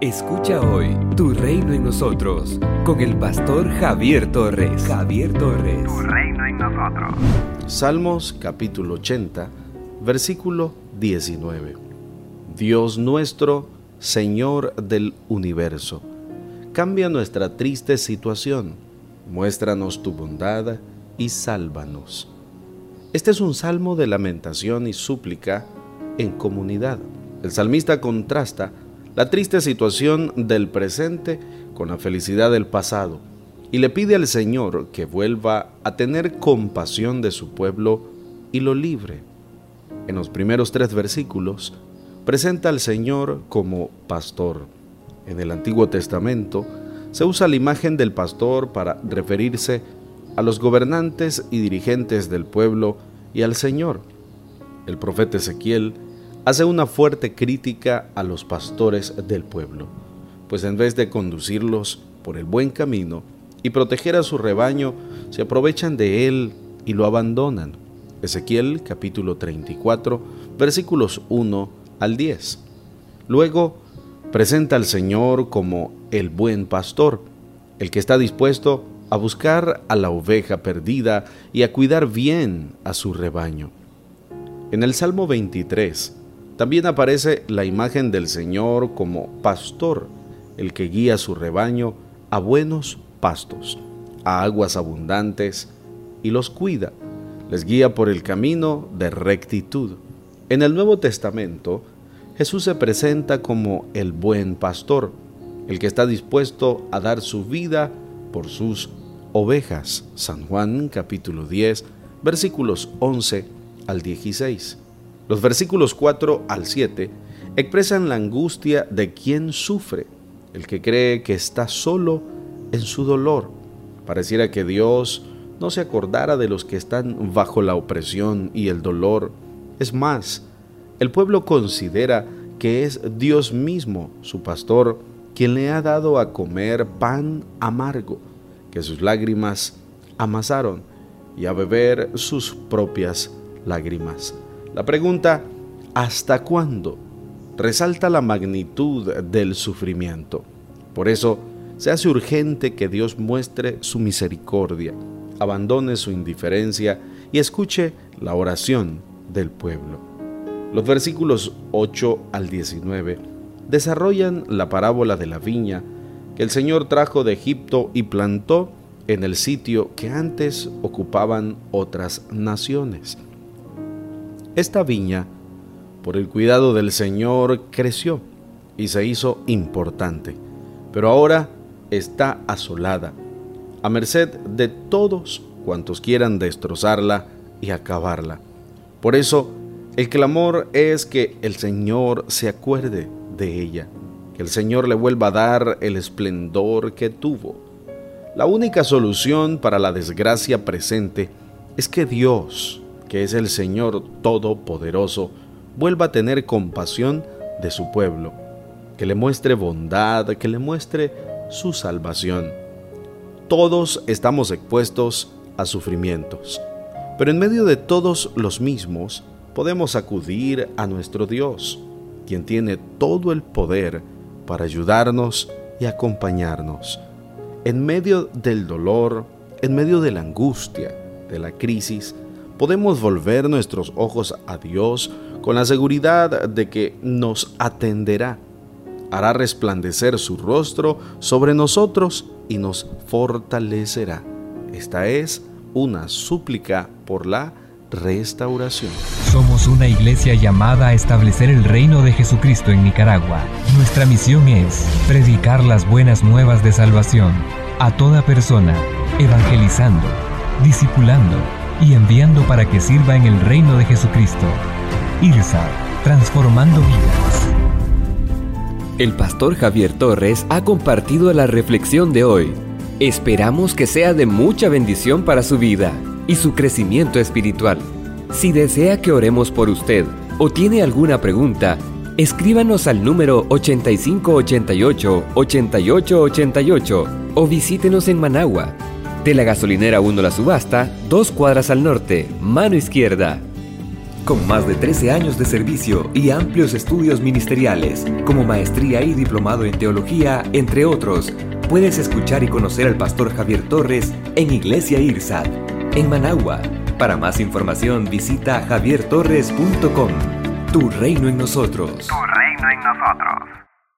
Escucha hoy Tu Reino en Nosotros con el pastor Javier Torres. Javier Torres. Tu Reino en Nosotros. Salmos capítulo 80, versículo 19. Dios nuestro, Señor del universo, cambia nuestra triste situación, muéstranos tu bondad y sálvanos. Este es un salmo de lamentación y súplica en comunidad. El salmista contrasta la triste situación del presente con la felicidad del pasado y le pide al Señor que vuelva a tener compasión de su pueblo y lo libre. En los primeros tres versículos presenta al Señor como pastor. En el Antiguo Testamento se usa la imagen del pastor para referirse a los gobernantes y dirigentes del pueblo y al Señor. El profeta Ezequiel hace una fuerte crítica a los pastores del pueblo, pues en vez de conducirlos por el buen camino y proteger a su rebaño, se aprovechan de él y lo abandonan. Ezequiel capítulo 34 versículos 1 al 10. Luego presenta al Señor como el buen pastor, el que está dispuesto a buscar a la oveja perdida y a cuidar bien a su rebaño. En el Salmo 23, también aparece la imagen del Señor como pastor, el que guía su rebaño a buenos pastos, a aguas abundantes, y los cuida, les guía por el camino de rectitud. En el Nuevo Testamento, Jesús se presenta como el buen pastor, el que está dispuesto a dar su vida por sus ovejas. San Juan capítulo 10, versículos 11 al 16. Los versículos 4 al 7 expresan la angustia de quien sufre, el que cree que está solo en su dolor. Pareciera que Dios no se acordara de los que están bajo la opresión y el dolor. Es más, el pueblo considera que es Dios mismo, su pastor, quien le ha dado a comer pan amargo, que sus lágrimas amasaron, y a beber sus propias lágrimas. La pregunta, ¿hasta cuándo? resalta la magnitud del sufrimiento. Por eso, se hace urgente que Dios muestre su misericordia, abandone su indiferencia y escuche la oración del pueblo. Los versículos 8 al 19 desarrollan la parábola de la viña que el Señor trajo de Egipto y plantó en el sitio que antes ocupaban otras naciones. Esta viña, por el cuidado del Señor, creció y se hizo importante, pero ahora está asolada, a merced de todos cuantos quieran destrozarla y acabarla. Por eso, el clamor es que el Señor se acuerde de ella, que el Señor le vuelva a dar el esplendor que tuvo. La única solución para la desgracia presente es que Dios, que es el Señor Todopoderoso, vuelva a tener compasión de su pueblo, que le muestre bondad, que le muestre su salvación. Todos estamos expuestos a sufrimientos, pero en medio de todos los mismos podemos acudir a nuestro Dios, quien tiene todo el poder para ayudarnos y acompañarnos. En medio del dolor, en medio de la angustia, de la crisis, podemos volver nuestros ojos a Dios con la seguridad de que nos atenderá, hará resplandecer su rostro sobre nosotros y nos fortalecerá. Esta es una súplica por la restauración. Somos una iglesia llamada a establecer el reino de Jesucristo en Nicaragua. Nuestra misión es predicar las buenas nuevas de salvación a toda persona, evangelizando, discipulando y enviando para que sirva en el reino de Jesucristo. IRSA, transformando vidas. El pastor Javier Torres ha compartido la reflexión de hoy. Esperamos que sea de mucha bendición para su vida y su crecimiento espiritual. Si desea que oremos por usted o tiene alguna pregunta, escríbanos al número 8588-8888 o visítenos en Managua de la gasolinera 1 La Subasta, dos cuadras al norte, mano izquierda. Con más de 13 años de servicio y amplios estudios ministeriales, como maestría y diplomado en teología, entre otros, puedes escuchar y conocer al pastor Javier Torres en Iglesia IRSAT, en Managua. Para más información visita javiertorres.com. Tu reino en nosotros.